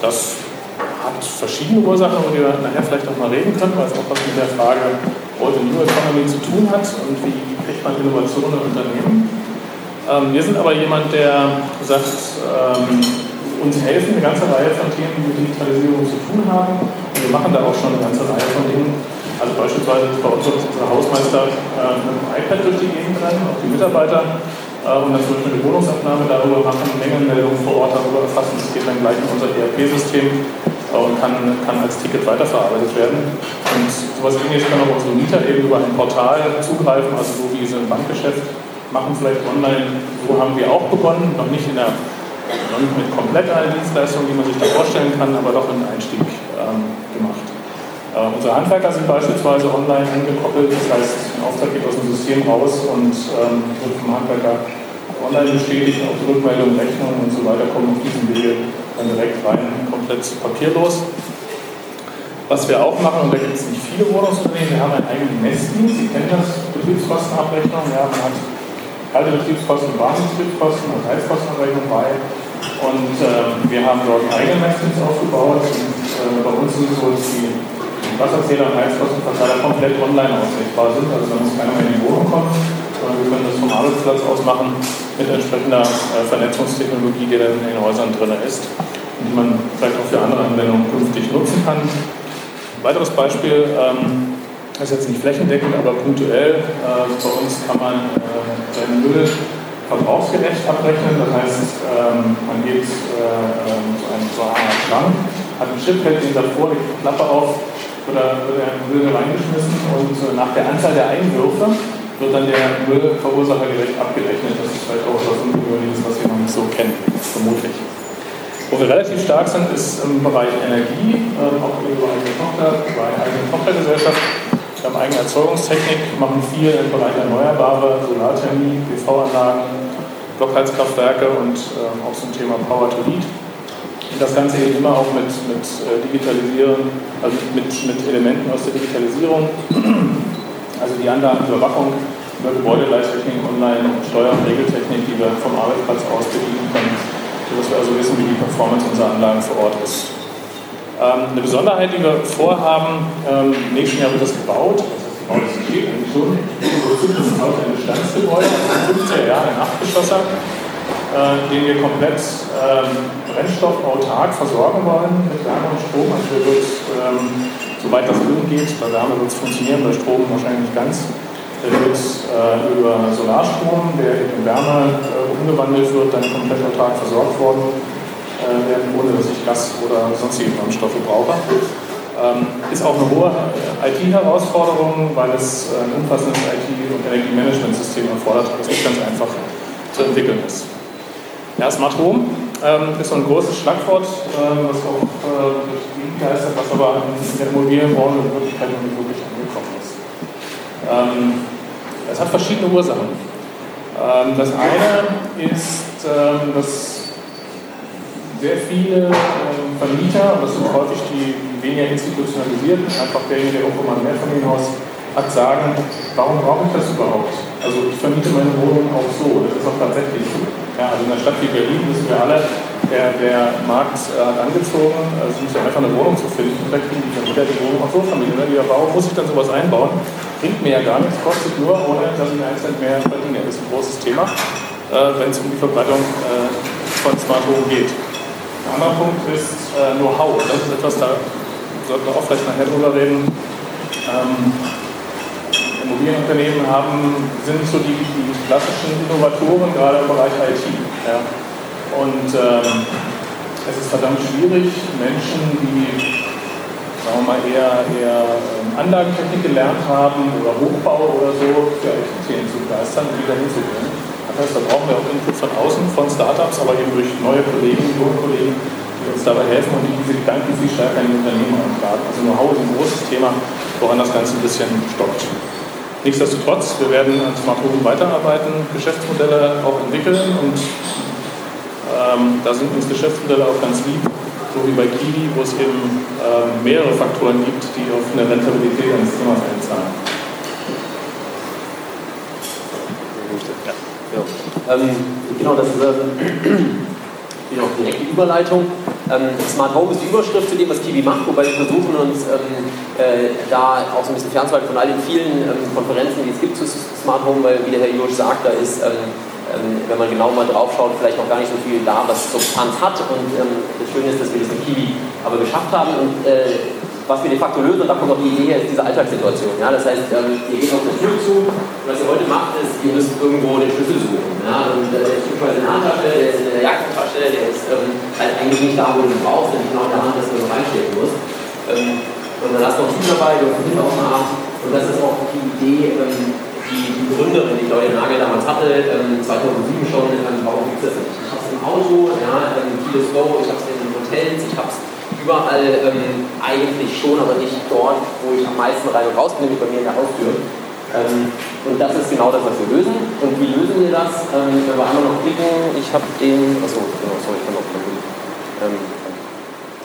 das hat verschiedene Ursachen, über die wir nachher vielleicht noch mal reden können, weil es auch was mit der Frage heute New Economy zu tun hat und wie kriegt man Innovationen in Unternehmen. Ähm, wir sind aber jemand, der sagt, ähm, uns helfen eine ganze Reihe von Themen, die mit Digitalisierung zu tun haben. Und wir machen da auch schon eine ganze Reihe von Dingen. Also beispielsweise bei uns unser Hausmeister äh, mit dem iPad durch die Gegend rennen, auch die Mitarbeiter. Äh, und dann zum Beispiel eine Wohnungsabnahme darüber machen, Mengenmeldungen vor Ort darüber erfassen. Das geht dann gleich in unser ERP-System äh, und kann, kann als Ticket weiterverarbeitet werden. Und sowas ähnliches kann auch unsere Mieter eben über ein Portal zugreifen, also so wie so ein Bankgeschäft machen vielleicht online, so haben wir auch begonnen, noch nicht in der noch nicht mit komplett allen Dienstleistungen, die man sich da vorstellen kann, aber doch einen Einstieg ähm, gemacht. Äh, unsere Handwerker sind beispielsweise online angekoppelt, das heißt, ein Auftrag geht aus dem System raus und ähm, wird vom Handwerker online bestätigt, auch die Rückmeldung, Rechnungen und so weiter kommen auf diesem Wege dann direkt rein, komplett papierlos. Was wir auch machen, und da gibt es nicht viele Wohnungsunternehmen, wir haben einen eigenen Messdienst, Sie kennen das, Betriebskostenabrechnung, ja, man hat kalte Betriebskosten, warme Betriebskosten und Heizkostenabrechnung bei. Und äh, wir haben dort einen eigenen Messdienst aufgebaut. Und äh, bei uns es so, dass die Wasserzähler und Heizkostenverteiler komplett online ausrichtbar sind. Also da muss keiner mehr in die Wohnung kommen, sondern wir können das vom Arbeitsplatz aus machen mit entsprechender äh, Vernetzungstechnologie, die dann in den Häusern drin ist und die man vielleicht auch für andere Anwendungen künftig nutzen kann. Ein weiteres Beispiel, ähm, das ist jetzt nicht flächendeckend, aber punktuell. Äh, bei uns kann man äh, seinen Müll verbrauchsgerecht abrechnen. Das heißt, ähm, man geht äh, zu einem so einer Schrank hat ein Chip, hält den davor, die Klappe auf, wird, er, wird er den Müll reingeschmissen und nach der Anzahl der Einwürfe wird dann der Müllverursacher gerecht abgerechnet. Das ist vielleicht auch etwas Ungewöhnliches, was wir noch nicht so kennen, vermutlich. Wo wir relativ stark sind, ist im Bereich Energie, äh, auch über eigene Tochter, über eine Tochtergesellschaft. Wir haben eigene Erzeugungstechnik, machen viel im Bereich Erneuerbare, Solarthermie, PV-Anlagen, Blockheizkraftwerke und äh, auch zum Thema Power to Lead. Und das Ganze eben immer auch mit, mit äh, Digitalisieren, also mit, mit Elementen aus der Digitalisierung also die Anlagenüberwachung über Gebäudeleisttechnik, Online- Steuer- und Regeltechnik, die wir vom Arbeitsplatz aus bedienen können, sodass wir also wissen, wie die Performance unserer Anlagen vor Ort ist. Ähm, eine Besonderheit, die wir vorhaben, ähm, im nächsten Jahr wird das gebaut, das gebaut ist steht eigentlich schon, das ist ein Bestandsgebäude, 50er Jahre Nachtgeschosser, äh, den wir komplett ähm, brennstoffautark versorgen wollen mit Wärme und Strom. Also wir wird ähm, soweit das Öl geht, bei Wärme wird es funktionieren, bei Strom wahrscheinlich nicht ganz. Der wird äh, über Solarstrom, der in Wärme äh, umgewandelt wird, dann komplett autark versorgt worden werden, ohne dass ich Gas oder sonstige Brennstoffe brauche. Ähm, ist auch eine hohe IT-Herausforderung, weil es äh, ein umfassendes IT- und Energiemanagementsystem erfordert, das nicht ganz einfach zu entwickeln ist. Ja, Smart Home ähm, ist so ein großes Schlagwort, äh, was auch äh, durch die geistert, was aber in der Immobilienbranche in Wirklichkeit noch nicht wirklich angekommen ist. Ähm, es hat verschiedene Ursachen. Ähm, das eine ist, ähm, dass sehr viele ähm, Vermieter, und das sind häufig die weniger institutionalisierten, einfach derjenige, der irgendwo mal ein Mehrfamilienhaus hat, sagen, warum brauche ich das überhaupt? Also ich vermiete meine Wohnung auch so, das ist auch tatsächlich so. Ja, also in einer Stadt wie Berlin wissen wir alle, der, der Markt äh, hat angezogen, also es ist ja einfach eine Wohnung zu finden. Vielleicht kriegen die Vermieter die Wohnung auch so vermieten. Ne? Warum muss ich dann sowas einbauen? Bringt mir ja gar nichts, kostet nur, ohne dass ich einen Cent mehr verdiene. Das ist ein großes Thema, äh, wenn es um die Verbreitung äh, von Smart Home geht. Ein anderer Punkt ist äh, Know-how. Das ist etwas, da sollten wir auch vielleicht nachher drüber reden. Ähm, Immobilienunternehmen haben, sind so die, die klassischen Innovatoren, gerade im Bereich IT. Ja. Und ähm, es ist verdammt schwierig, Menschen, die sagen wir mal, eher, eher ähm, Anlagentechnik gelernt haben oder Hochbau oder so, für IT-Themen zu begeistern und die dahin heißt, da brauchen wir auch Input von außen, von Startups, aber eben durch neue Kollegen, junge Kollegen, die uns dabei helfen und die diese Gedanken viel stärker in die Unternehmen eintragen. Also Know-how ist ein großes Thema, woran das Ganze ein bisschen stockt. Nichtsdestotrotz, wir werden an Smart Home weiterarbeiten, Geschäftsmodelle auch entwickeln und ähm, da sind uns Geschäftsmodelle auch ganz lieb, so wie bei Kiwi, wo es eben ähm, mehrere Faktoren gibt, die auf eine Rentabilität eines Zimmers einzahlen. Ja. Ähm, genau, das ist ähm, [clears throat] auch direkt die Überleitung. Ähm, Smart Home ist die Überschrift zu dem, was Kiwi macht, wobei wir versuchen uns ähm, äh, da auch so ein bisschen fernzuhalten von all den vielen ähm, Konferenzen, die es gibt zu Smart Home, weil wie der Herr Josch sagt, da ist, ähm, ähm, wenn man genau mal drauf schaut, vielleicht noch gar nicht so viel da, was Substanz hat. Und ähm, das Schöne ist, dass wir das mit Kiwi aber geschafft haben. Und äh, was wir de facto lösen, und da kommt auch die Idee ist diese Alltagssituation. Ja? Das heißt, ähm, ihr geht auf den Tür zu, was ihr heute macht, ist, ihr müsst irgendwo den Schlüssel suchen. Ja? Und äh, der ist in der Handtasche, der ist in der Jackentasche, der ist ähm, halt eigentlich nicht da, wo du ihn brauchst, denn genau in der Hand, dass du reinstecken musst. Ähm, und dann du noch Team dabei, du hast einen Hinteraußenarm. Und das ist auch die Idee, ähm, die, die Gründerin, die Claudia Nagel damals hatte, ähm, 2007 schon, ähm, warum gibt es das nicht? Ich habe es im Auto, ja, ähm, vieles Go, ich habe es in Hotels, ich habe es überall ähm, eigentlich schon, aber nicht dort, wo ich am meisten rein und raus bin, bei mir in der Haustür. Ähm, und das ist genau das, was wir lösen. Und wie lösen wir das? Ähm, wenn wir einmal noch klicken, ich habe den, achso, genau, sorry, ich kann noch ähm,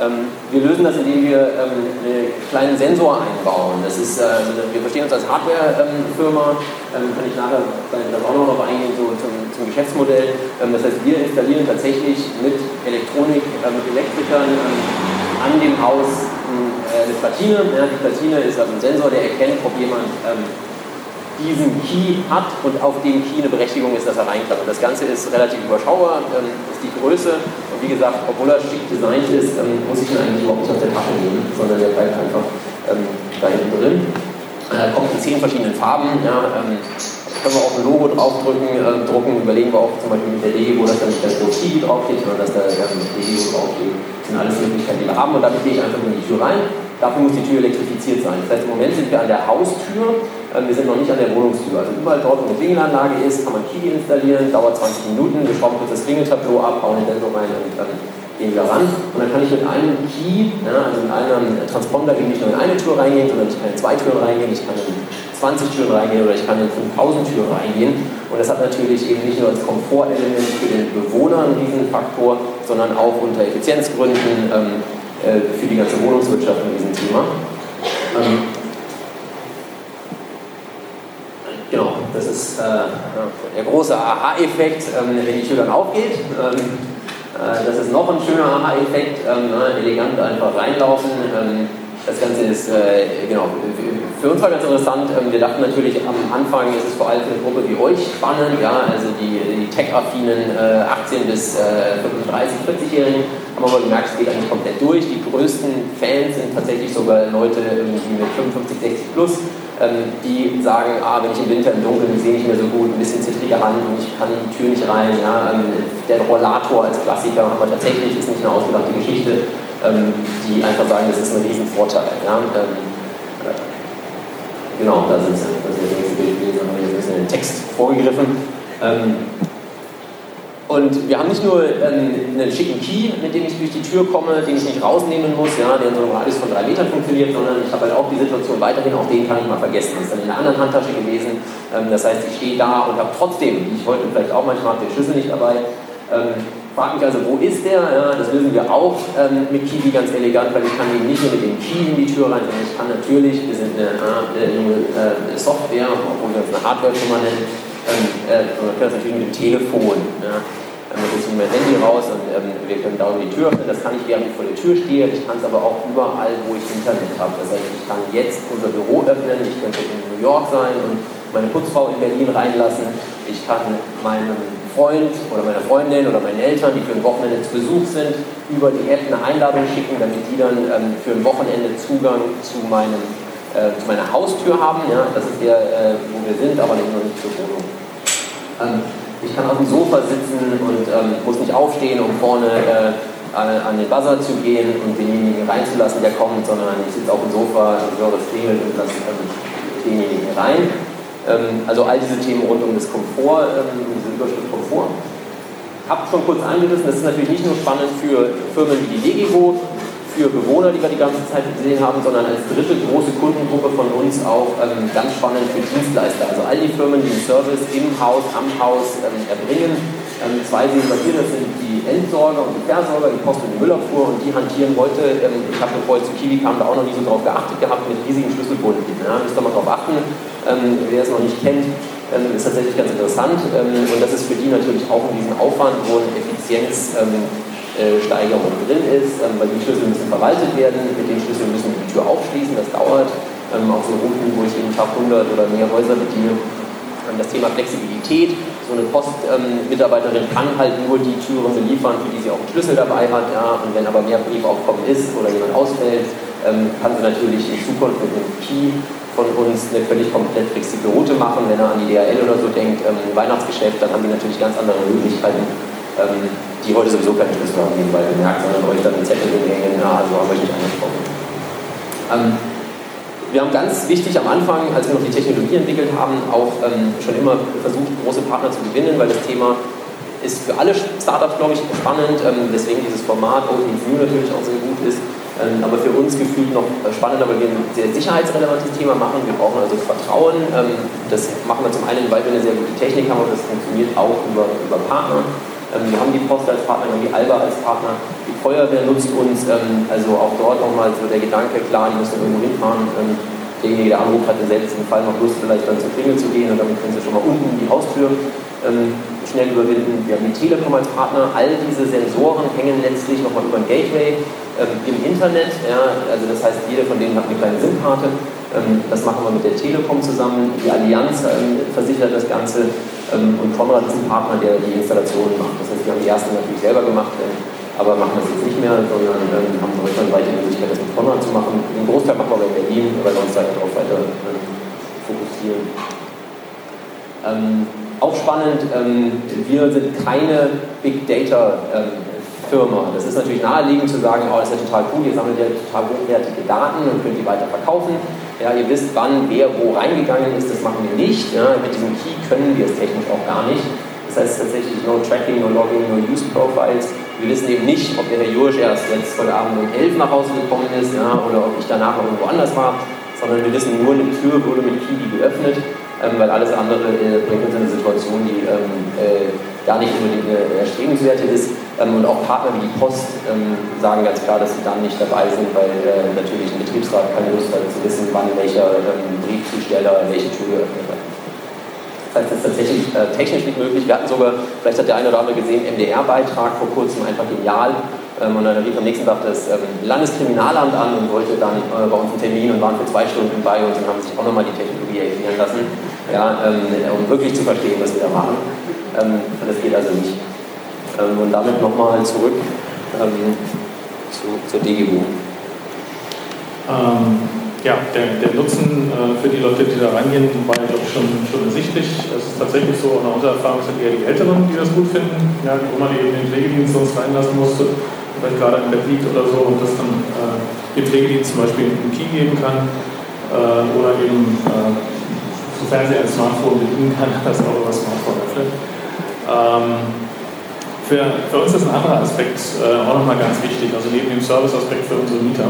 ähm, wir lösen das, indem wir ähm, einen kleinen Sensor einbauen. Das ist, äh, wir verstehen uns als Hardware-Firma, ähm, kann ich nachher dann auch noch eingehen so zum, zum Geschäftsmodell. Ähm, das heißt, wir installieren tatsächlich mit Elektronik, mit Elektrikern ähm, an dem Haus äh, eine Platine. Ja, die Platine ist also ein Sensor, der erkennt, ob jemand ähm, diesen Key hat und auf dem Key eine Berechtigung ist, dass er rein kann. Und das Ganze ist relativ überschaubar, ähm, ist die Größe und wie gesagt, obwohl er schick designt ist, ähm, muss ich ihn eigentlich überhaupt nicht aus der Tasche nehmen, sondern der bleibt einfach ähm, da hinten drin. Er kommt in zehn verschiedenen Farben. Ja, ähm, können wir auch ein Logo draufdrücken, äh, drucken, überlegen wir auch zum Beispiel mit der DG, wo das dann nicht das Kiwi draufsteht, sondern dass da ähm, DG draufsteht. Das sind alles Möglichkeiten, die wir haben und damit gehe ich einfach in die Tür rein. Dafür muss die Tür elektrifiziert sein. Das heißt, im Moment sind wir an der Haustür, äh, wir sind noch nicht an der Wohnungstür. Also überall dort, wo eine Klingelanlage ist, kann man Kiwi installieren, dauert 20 Minuten, wir schrauben kurz das Klingeltableau ab, bauen den Sensor rein und dann gehen wir ran. Und dann kann ich mit einem Key, ja, also mit einem Transponder, nicht nur in eine Tür reingehen, sondern ich kann in zwei Türen reingehen, ich kann in 20 Türen reingehen oder ich kann in 5000 Türen reingehen. Und das hat natürlich eben nicht nur als Komfortelement für den Bewohner einen Riesenfaktor, sondern auch unter Effizienzgründen ähm, äh, für die ganze Wohnungswirtschaft in diesem Thema. Ähm, genau, das ist äh, der große Aha-Effekt, ähm, wenn die Tür dann aufgeht. Ähm, äh, das ist noch ein schöner Aha-Effekt, ähm, ne, elegant einfach reinlaufen. Das Ganze ist, äh, genau, für uns war ganz interessant. Ähm, wir dachten natürlich am Anfang ist es vor allem für eine Gruppe wie euch spannend, ja, also die, die tech-affinen äh, 18 bis äh, 35, 40-Jährigen. Haben aber gemerkt, es geht eigentlich komplett durch. Die größten Fans sind tatsächlich sogar Leute irgendwie mit 55, 60 plus, die sagen, ah, wenn ich im Winter im Dunkeln sehe ich mehr so gut, ein bisschen zittrige Hand und ich kann die Tür nicht rein. Ja. Ähm, der Rollator als Klassiker, aber tatsächlich ist nicht eine ausgedachte Geschichte ähm, die einfach sagen, das ist ein Riesenvorteil. Ja? Ähm, äh, genau. Das ist das nächste Bild gewesen, haben wir jetzt ein bisschen den Text vorgegriffen. Und wir haben nicht nur ähm, einen schicken Key, mit dem ich durch die Tür komme, den ich nicht rausnehmen muss, ja, der in so einem Radius von drei Metern funktioniert, sondern ich habe halt auch die Situation weiterhin, auch den kann ich mal vergessen. Das ist dann in einer anderen Handtasche gewesen. Ähm, das heißt, ich stehe da und habe trotzdem, ich heute vielleicht auch manchmal den Schlüssel nicht dabei. Ähm, Frag mich also, wo ist der? Ja, das lösen wir auch ähm, mit Kiwi ganz elegant, weil ich kann eben nicht nur mit dem Key in die Tür rein, sondern ich kann natürlich, wir sind eine, eine, eine Software, obwohl wir uns eine Hardware-Firma nennen, ähm, äh, wir können das natürlich mit dem Telefon. Dann ist mein Handy raus und ähm, wir können da die Tür öffnen. Das kann ich, während ich vor der Tür stehe. Ich kann es aber auch überall, wo ich Internet habe. Das heißt, ich kann jetzt unser Büro öffnen, ich könnte in New York sein und meine Putzfrau in Berlin reinlassen. Ich kann meinem Freund oder meiner Freundin oder meinen Eltern, die für ein Wochenende zu Besuch sind, über die App eine Einladung schicken, damit die dann ähm, für ein Wochenende Zugang zu, meinem, äh, zu meiner Haustür haben. Ja? Das ist der, äh, wo wir sind, aber nicht nur nicht zur Wohnung. Ähm, ich kann auf dem Sofa sitzen und ähm, muss nicht aufstehen, um vorne äh, an den Buzzer zu gehen und denjenigen reinzulassen, der kommt, sondern ich sitze auf dem Sofa, höre das klingelt und lasse ähm, denjenigen rein. Ähm, also all diese Themen rund um das Komfort, ähm, diese Überschrift Komfort. Hab schon kurz angerissen, das ist natürlich nicht nur spannend für Firmen wie die Legigo, für Bewohner, die wir die ganze Zeit gesehen haben, sondern als dritte große Kundengruppe von uns auch ähm, ganz spannend für Dienstleister. Also all die Firmen, die den Service im Haus, am Haus ähm, erbringen. Ähm, zwei sehen wir hier, das sind die Entsorger und die Versorger, die Post- und die Müllabfuhr und die hantieren heute, ähm, ich habe ich zu Kiwi kam, da auch noch nie so drauf geachtet gehabt, mit riesigen Schlüsselbunden. Ja, müsst ihr mal drauf achten, ähm, wer es noch nicht kennt. Ähm, ist tatsächlich ganz interessant und das ist für die natürlich auch in diesem Aufwand, wo eine Effizienzsteigerung äh, drin ist, ähm, weil die Schlüssel müssen verwaltet werden, mit den Schlüsseln müssen die Tür aufschließen, das dauert. Ähm, auch so Routen, wo ich jeden Tag 100 oder mehr Häuser bediene. das Thema Flexibilität, so eine Postmitarbeiterin kann halt nur die Türen beliefern, für die sie auch einen Schlüssel dabei hat. Ja. Und wenn aber mehr Briefaufkommen ist oder jemand ausfällt, ähm, kann sie natürlich in Zukunft mit einem Key von uns eine völlig komplett flexible Route machen. Wenn er an die DHL oder so denkt, ähm, Weihnachtsgeschäft, dann haben die natürlich ganz andere Möglichkeiten, ähm, die heute sowieso keine Schlüssel haben, nebenbei bemerkt, sondern euch dann einen Zettel hinhängen, ja, also haben wir nicht angesprochen. Ähm, wir haben ganz wichtig am Anfang, als wir noch die Technologie entwickelt haben, auch ähm, schon immer versucht, große Partner zu gewinnen, weil das Thema ist für alle Startups, glaube ich, spannend, ähm, deswegen dieses Format Open View natürlich auch sehr gut ist, ähm, aber für uns gefühlt noch spannender, weil wir ein sehr sicherheitsrelevantes Thema machen. Wir brauchen also Vertrauen. Ähm, das machen wir zum einen, weil wir eine sehr gute Technik haben und das funktioniert auch über, über Partner. Ähm, wir haben die Post als Partner, wir haben die Alba als Partner. Die Feuerwehr nutzt uns, ähm, also auch dort nochmal so der Gedanke, klar, die müssen irgendwo hinfahren. Ähm, derjenige, der anruft, hat im seltensten Fall noch Lust, vielleicht dann zur Klingel zu gehen und damit können sie schon mal unten die Haustür schnell überwinden. Wir haben die Telekom als Partner. All diese Sensoren hängen letztlich nochmal über ein Gateway im Internet. Ja, also das heißt, jeder von denen hat eine kleine SIM-Karte. Das machen wir mit der Telekom zusammen. Die Allianz versichert das Ganze. Ähm, und Konrad ist ein Partner, der die Installationen macht. Das heißt, wir haben die ersten natürlich selber gemacht, ähm, aber machen das jetzt nicht mehr, sondern ähm, haben deutschlandweit die Möglichkeit, das mit Konrad zu machen. Den Großteil machen wir in Berlin, weil wir uns darauf weiter fokussieren. Ähm, auch spannend, ähm, wir sind keine Big Data ähm, Firma. Das ist natürlich naheliegend zu sagen, oh, das ist ja total cool, ihr sammelt ja total hochwertige Daten und könnt die weiter verkaufen. Ja, ihr wisst, wann wer wo reingegangen ist, das machen wir nicht. Ja, mit diesem Key können wir es technisch auch gar nicht. Das heißt tatsächlich no Tracking, no Logging, no Use Profiles. Wir wissen eben nicht, ob der Herr Jursch erst jetzt heute Abend um 11 nach Hause gekommen ist ja, oder ob ich danach noch irgendwo anders war, sondern wir wissen nur, eine Tür wurde mit Key geöffnet ähm, weil alles andere äh, bringt uns in eine Situation, die ähm, äh, gar nicht unbedingt eine erstrebenswerte ist. Ähm, und auch Partner wie die Post ähm, sagen ganz klar, dass sie dann nicht dabei sind, weil äh, natürlich ein Betriebsrat keine Lust hat zu wissen, wann welcher ähm, Briefzusteller welche Tür geöffnet hat. Das heißt, es ist tatsächlich äh, technisch nicht möglich. Wir hatten sogar, vielleicht hat der eine oder andere gesehen, MDR-Beitrag vor kurzem, einfach genial. Ähm, und dann rief am nächsten Tag das Landeskriminalamt an und wollte dann äh, bei uns einen Termin und waren für zwei Stunden bei uns und haben sich auch nochmal die Technologie erklären lassen ja, um wirklich zu verstehen, was wir da machen. Ähm, das geht also nicht. Ähm, und damit nochmal zurück ähm, zu, zur DGU. Ähm, ja, der, der Nutzen äh, für die Leute, die da reingehen, war ja glaube ich schon, schon ersichtlich. Es ist tatsächlich so, nach unserer Erfahrung sind eher die Älteren, die das gut finden, ja, wo man eben den Pflegedienst sonst reinlassen musste, vielleicht gerade im Bett liegt oder so und das dann äh, dem Pflegedienst zum Beispiel einen Key geben kann äh, oder eben äh, sofern sie ein Smartphone bedienen kann, [laughs] das auch über Smartphone öffnet. Ähm, für, für, uns ist ein anderer Aspekt äh, auch nochmal ganz wichtig, also neben dem Service-Aspekt für unsere Mieter.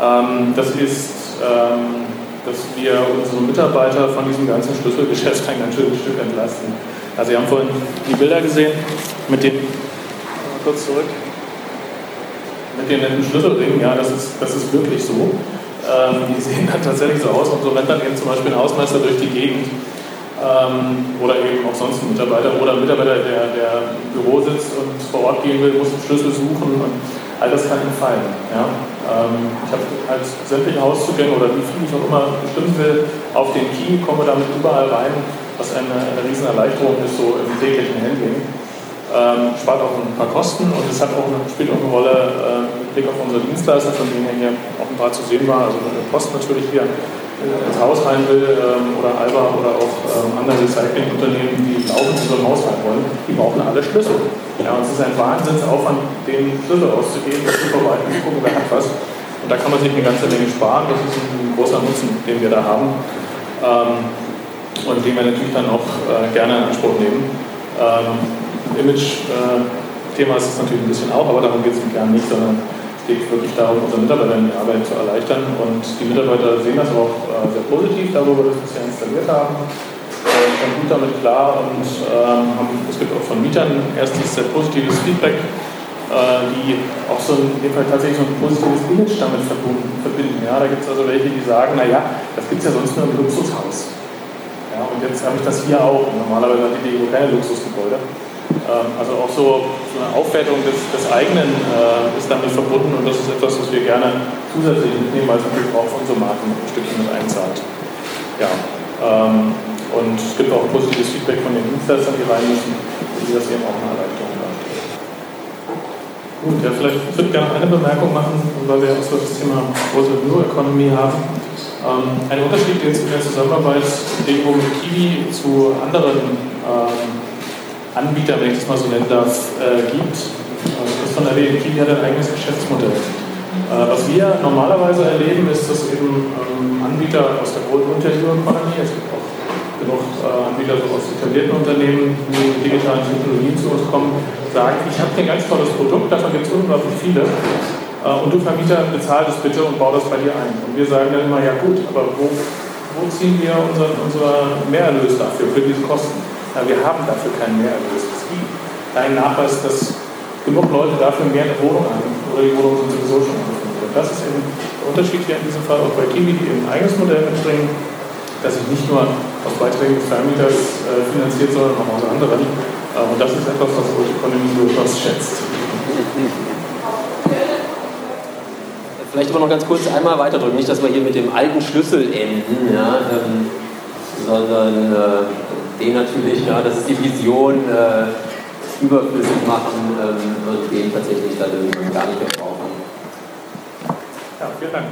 Ähm, das ist, ähm, dass wir unsere Mitarbeiter von diesem ganzen Schlüsselgeschäft [laughs] ein ganz schönes Stück entlasten. Also, Sie haben vorhin die Bilder gesehen mit dem, kurz zurück, mit den netten Schlüsselringen, ja, das ist, das ist wirklich so. Ähm, die sehen dann tatsächlich so aus und so rennt dann eben zum Beispiel ein Hausmeister durch die Gegend ähm, oder eben auch sonst ein Mitarbeiter oder ein Mitarbeiter, der, der im Büro sitzt und vor Ort gehen will, muss einen Schlüssel suchen und all das kann ihm fallen. Ja? Ähm, ich habe halt sämtliche Hauszugänge oder wie viel ich auch immer bestimmen will, auf den Key, komme damit überall rein, was eine, eine riesen Erleichterung ist, so im täglichen Handling ähm, spart auch ein paar Kosten und es hat auch eine, spielt auch eine Rolle äh, mit Blick auf unsere Dienstleister, von denen hier auch ein paar zu sehen war. Also wenn der Post natürlich hier ins Haus rein will ähm, oder Alba oder auch ähm, andere Recyclingunternehmen, die laufend in so ein Haus rein wollen, die brauchen alle Schlüssel. Ja, und es ist ein Wahnsinnsaufwand, den Schlüssel auszugeben, das zu verwalten, zu gucken, wer hat was. Und da kann man sich eine ganze Menge sparen. Das ist ein, großer Nutzen, den wir da haben. Ähm, und den wir natürlich dann auch äh, gerne in Anspruch nehmen. Image-Thema ist es natürlich ein bisschen auch, aber darum geht es Kern nicht, sondern es geht wirklich darum, unseren Mitarbeitern die Arbeit zu erleichtern. Und die Mitarbeiter sehen das auch äh, sehr positiv, darüber, dass wir es bisher installiert haben. Äh, kommen gut damit klar und haben, es gibt auch von Mietern erstens sehr positives Feedback, äh, die auch so in dem Fall tatsächlich so ein positives Image damit verbinden. Ja, da gibt es also welche, die sagen, naja, das gibt es ja sonst nur im Luxushaus. Ja, und jetzt habe ich das hier auch. Normalerweise hat die DEO keine Luxusgebäude. Ähm, also auch so, eine Aufwertung des, des eigenen äh, ist damit verbunden und das ist etwas, was wir gerne zusätzlich mitnehmen, weil es natürlich auch für unsere Marken ein Stückchen mit einzahlt. Ja, ähm, und es gibt auch positives Feedback von den Dienstleistern, die rein müssen, die das eben auch eine Erleichterung darstellt. Gut, ja, vielleicht würde ich gerne eine Bemerkung machen, weil wir auch so das Thema große New Economy haben. Ähm, ein Unterschied, den es in der Zusammenarbeit mit Kiwi zu anderen ähm, Anbieter, wenn ich das mal so nennen darf, äh, gibt. Also das von erwähnt, Kiwi hat ein eigenes Geschäftsmodell. Äh, was wir normalerweise erleben, ist, dass eben ähm, Anbieter aus der Gold- und der es gibt auch genug äh, Anbieter aus etablierten Unternehmen, die mit digitalen Technologien zu uns kommen, sagen, ich habe ein ganz tolles Produkt, davon gibt es unglaublich viele. Äh, und du Vermieter, bezahl das bitte und bau das bei dir ein. Und wir sagen dann immer, ja gut, aber wo, wo ziehen wir unseren, unser Mehrerlös dafür, für diese Kosten? Ja, wir haben dafür keinen Mehrerlös. Es gibt keinen Nachweis, dass genug Leute dafür mehr eine Wohnung haben oder die Wohnungen sind sowieso schon angefangen. Das ist eben der Unterschied hier in diesem Fall auch bei Kiwi, die ein eigenes Modell mitbringen, das sich nicht nur aus Beiträgen des Vermieters äh, finanziert, sondern auch aus anderen. Äh, und das ist etwas, was die Ökonomie durchaus schätzt. Vielleicht aber noch ganz kurz einmal weiterdrücken, nicht, dass wir hier mit dem alten Schlüssel enden, ja, ähm, sondern äh, den natürlich, ja, das die Vision, äh, überflüssig machen ähm, und den tatsächlich dann gar nicht mehr brauchen. Ja, vielen Dank.